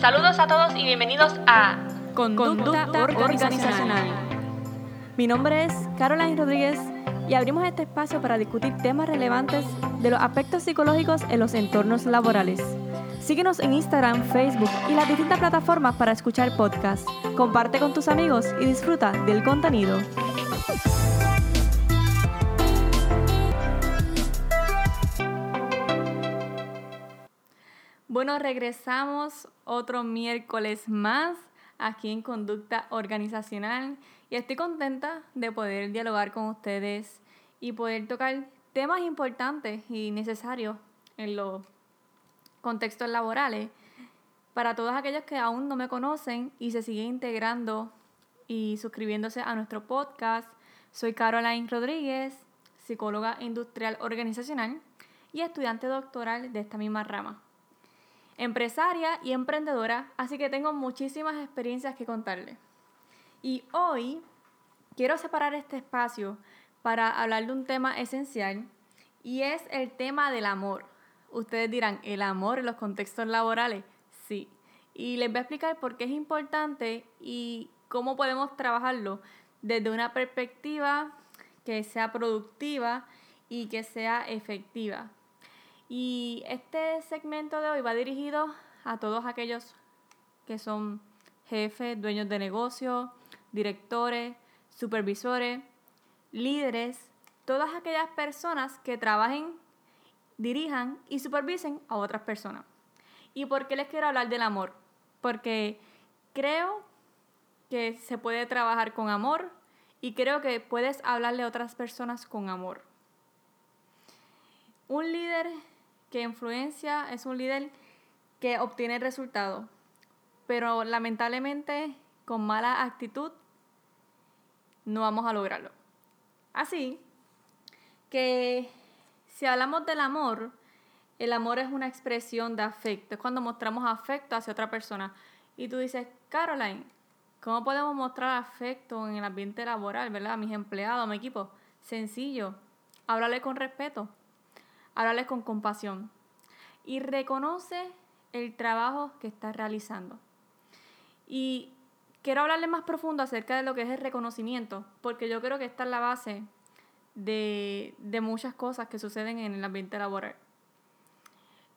Saludos a todos y bienvenidos a Conducta, organizacional. Mi nombre es Caroline Rodríguez y abrimos este espacio para discutir temas relevantes de los aspectos psicológicos en los entornos laborales. Síguenos en Instagram, Facebook y las distintas plataformas para escuchar podcasts. Comparte con tus amigos y disfruta del contenido. Bueno, regresamos otro miércoles más aquí en Conducta Organizacional y estoy contenta de poder dialogar con ustedes y poder tocar temas importantes y necesarios en los contextos laborales para todos aquellos que aún no me conocen y se siguen integrando y suscribiéndose a nuestro podcast. Soy Caroline Rodríguez, psicóloga industrial organizacional y estudiante doctoral de esta misma rama empresaria y emprendedora, así que tengo muchísimas experiencias que contarle. Y hoy quiero separar este espacio para hablar de un tema esencial y es el tema del amor. Ustedes dirán, ¿el amor en los contextos laborales? Sí. Y les voy a explicar por qué es importante y cómo podemos trabajarlo desde una perspectiva que sea productiva y que sea efectiva. Y este segmento de hoy va dirigido a todos aquellos que son jefes, dueños de negocio, directores, supervisores, líderes, todas aquellas personas que trabajen, dirijan y supervisen a otras personas. ¿Y por qué les quiero hablar del amor? Porque creo que se puede trabajar con amor y creo que puedes hablarle a otras personas con amor. Un líder que influencia es un líder que obtiene resultados, pero lamentablemente con mala actitud no vamos a lograrlo. Así que si hablamos del amor, el amor es una expresión de afecto, es cuando mostramos afecto hacia otra persona. Y tú dices, Caroline, ¿cómo podemos mostrar afecto en el ambiente laboral, verdad? A mis empleados, a mi equipo. Sencillo, háblale con respeto háblales con compasión y reconoce el trabajo que estás realizando. Y quiero hablarle más profundo acerca de lo que es el reconocimiento, porque yo creo que esta es la base de, muchas cosas que suceden en el ambiente laboral.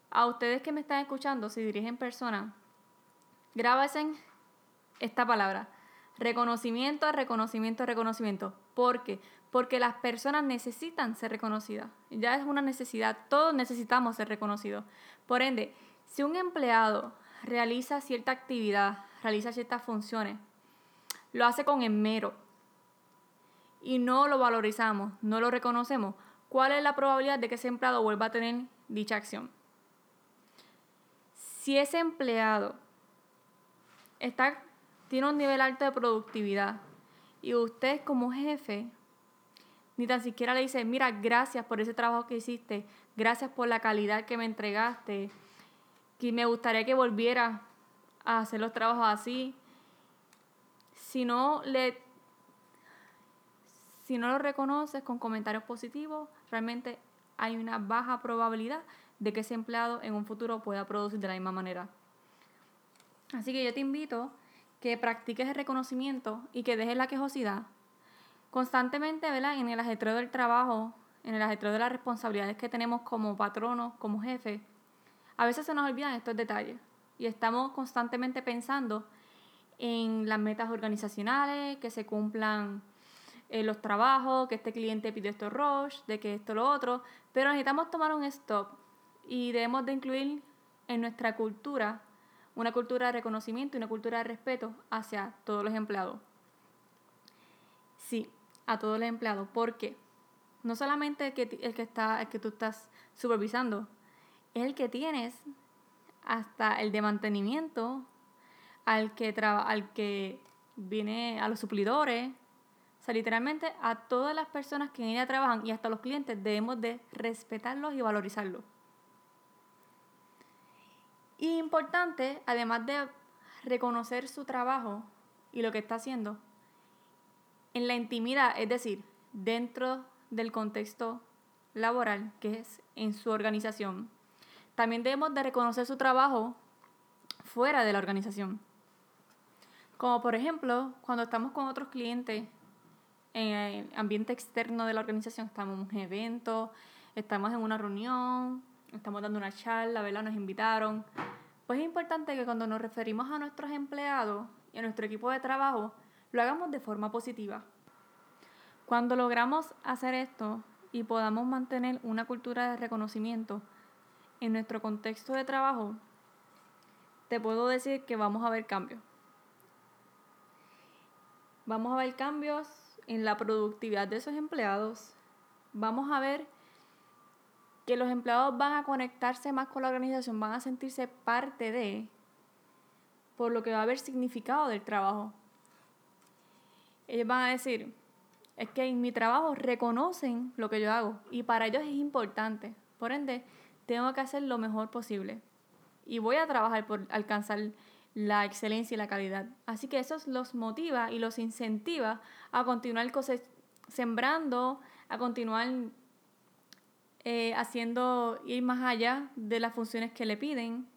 A ustedes que me están escuchando, si dirigen personas, grábense esta palabra. Reconocimiento, reconocimiento, reconocimiento. ¿Por qué? Porque las personas necesitan ser reconocidas. Ya es una necesidad, todos necesitamos ser reconocidos. Por ende, si un empleado realiza cierta actividad, realiza ciertas funciones, lo hace con esmero y no lo valorizamos, no lo reconocemos, ¿cuál es la probabilidad de que ese empleado vuelva a tener dicha acción? Si ese empleado está, tiene un nivel alto de productividad y usted como jefe ni tan siquiera le dice, mira, gracias por ese trabajo que hiciste, gracias por la calidad que me entregaste, que me gustaría que volviera a hacer los trabajos así. Si no le si no lo reconoces con comentarios positivos, realmente hay una baja probabilidad de que ese empleado en un futuro pueda producir de la misma manera. Así que yo te invito que practiques el reconocimiento y que dejes la quejosidad constantemente, ¿verdad? En el ajetreo del trabajo, en el ajetreo de las responsabilidades que tenemos como patronos, como jefes, a veces se nos olvidan estos detalles y estamos constantemente pensando en las metas organizacionales, que se cumplan eh, los trabajos, que este cliente pidió esto rush, de que esto lo otro, pero necesitamos tomar un stop y debemos de incluir en nuestra cultura una cultura de reconocimiento y una cultura de respeto hacia todos los empleados. Sí, a todos los empleados. porque No solamente el que, el que, está, el que tú estás supervisando, el que tienes hasta el de mantenimiento, al que, al que viene a los suplidores, o sea, literalmente a todas las personas que en ella trabajan y hasta los clientes debemos de respetarlos y valorizarlos. Y importante, además de reconocer su trabajo y lo que está haciendo, en la intimidad, es decir, dentro del contexto laboral, que es en su organización. También debemos de reconocer su trabajo fuera de la organización. Como por ejemplo, cuando estamos con otros clientes en el ambiente externo de la organización, estamos en un evento, estamos en una reunión, estamos dando una charla, ¿verdad? Nos invitaron. Pues es importante que cuando nos referimos a nuestros empleados y a nuestro equipo de trabajo, lo hagamos de forma positiva. Cuando logramos hacer esto y podamos mantener una cultura de reconocimiento en nuestro contexto de trabajo, te puedo decir que vamos a ver cambios. Vamos a ver cambios en la productividad de esos empleados. Vamos a ver que los empleados van a conectarse más con la organización, van a sentirse parte de, por lo que va a haber significado del trabajo. Ellos van a decir, es que en mi trabajo reconocen lo que yo hago y para ellos es importante. Por ende, tengo que hacer lo mejor posible y voy a trabajar por alcanzar la excelencia y la calidad. Así que eso los motiva y los incentiva a continuar sembrando, a continuar eh, haciendo ir más allá de las funciones que le piden.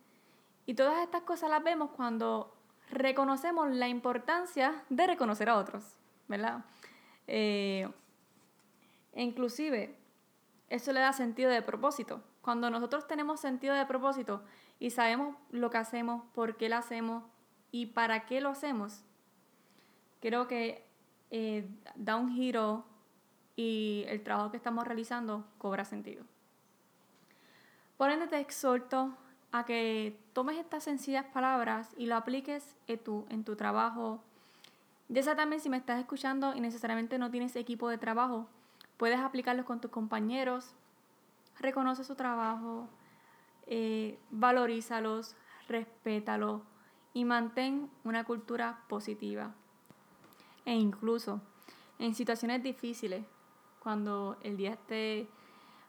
Y todas estas cosas las vemos cuando reconocemos la importancia de reconocer a otros, ¿verdad? Eh, inclusive, eso le da sentido de propósito. Cuando nosotros tenemos sentido de propósito y sabemos lo que hacemos, por qué lo hacemos y para qué lo hacemos, creo que eh, da un giro y el trabajo que estamos realizando cobra sentido. Por ende, te exhorto a que tomes estas sencillas palabras y lo apliques en tu, en tu trabajo. Ya sea también si me estás escuchando y necesariamente no tienes equipo de trabajo, puedes aplicarlos con tus compañeros. Reconoce su trabajo, eh, valorízalos, respétalos y mantén una cultura positiva. E incluso en situaciones difíciles, cuando el día esté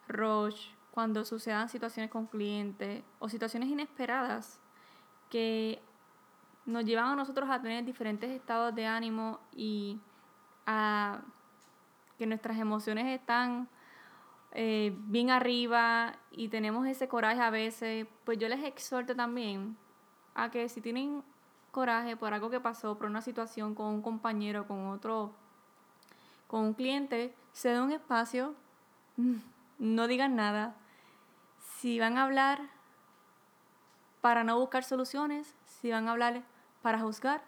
rush, cuando sucedan situaciones con clientes o situaciones inesperadas que nos llevan a nosotros a tener diferentes estados de ánimo y a que nuestras emociones están eh, bien arriba y tenemos ese coraje a veces, pues yo les exhorto también a que si tienen coraje por algo que pasó, por una situación con un compañero, con otro, con un cliente, se den un espacio, no digan nada. Si van a hablar para no buscar soluciones, si van a hablar para juzgar,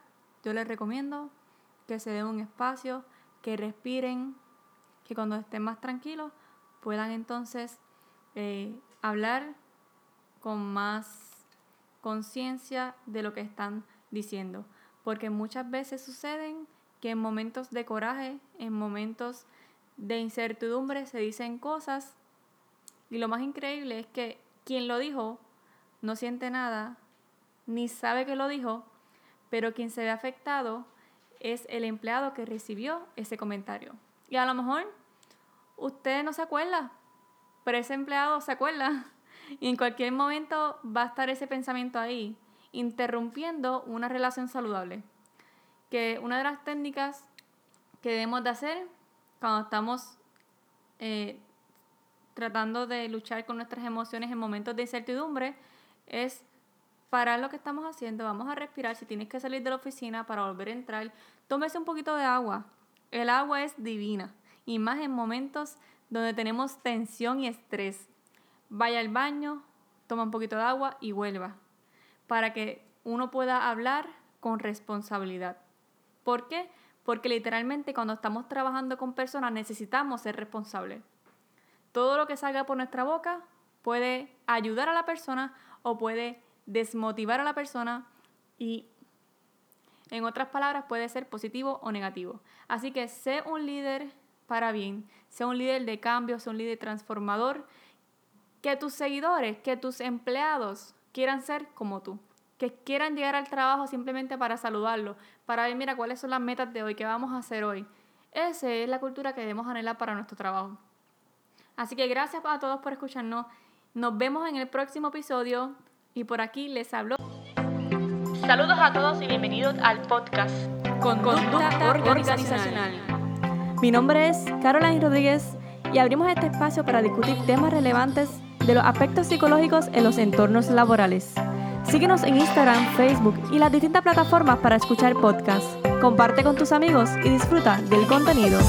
yo les recomiendo que se den un espacio, que respiren, que cuando estén más tranquilos puedan entonces eh, hablar con más conciencia de lo que están diciendo. Porque muchas veces suceden que en momentos de coraje, en momentos de incertidumbre se dicen cosas y lo más increíble es que quien lo dijo no siente nada, ni sabe que lo dijo, pero quien se ve afectado es el empleado que recibió ese comentario. Y a lo mejor usted no se acuerda, pero ese empleado se acuerda. Y en cualquier momento va a estar ese pensamiento ahí, interrumpiendo una relación saludable. Que una de las técnicas que debemos de hacer cuando estamos eh, tratando de luchar con nuestras emociones en momentos de incertidumbre, es parar lo que estamos haciendo, vamos a respirar, si tienes que salir de la oficina para volver a entrar, tómese un poquito de agua. El agua es divina, y más en momentos donde tenemos tensión y estrés. Vaya al baño, toma un poquito de agua y vuelva, para que uno pueda hablar con responsabilidad. ¿Por qué? porque literalmente cuando estamos trabajando con personas necesitamos ser responsables. Todo lo que salga por nuestra boca puede ayudar a la persona o puede desmotivar a la persona y en otras palabras puede ser positivo o negativo. Así que sé un líder para bien, sé un líder de cambio, sé un líder transformador, que tus seguidores, que tus empleados quieran ser como tú que quieran llegar al trabajo simplemente para saludarlo, para ver, mira, cuáles son las metas de hoy, qué vamos a hacer hoy. Esa es la cultura que debemos anhelar para nuestro trabajo. Así que gracias a todos por escucharnos. Nos vemos en el próximo episodio y por aquí les hablo. Saludos a todos y bienvenidos al podcast Conducta, organizacional. Mi nombre es Caroline Rodríguez y abrimos este espacio para discutir temas relevantes de los aspectos psicológicos en los entornos laborales. Síguenos en Instagram, Facebook y las distintas plataformas para escuchar podcasts. Comparte con tus amigos y disfruta del contenido.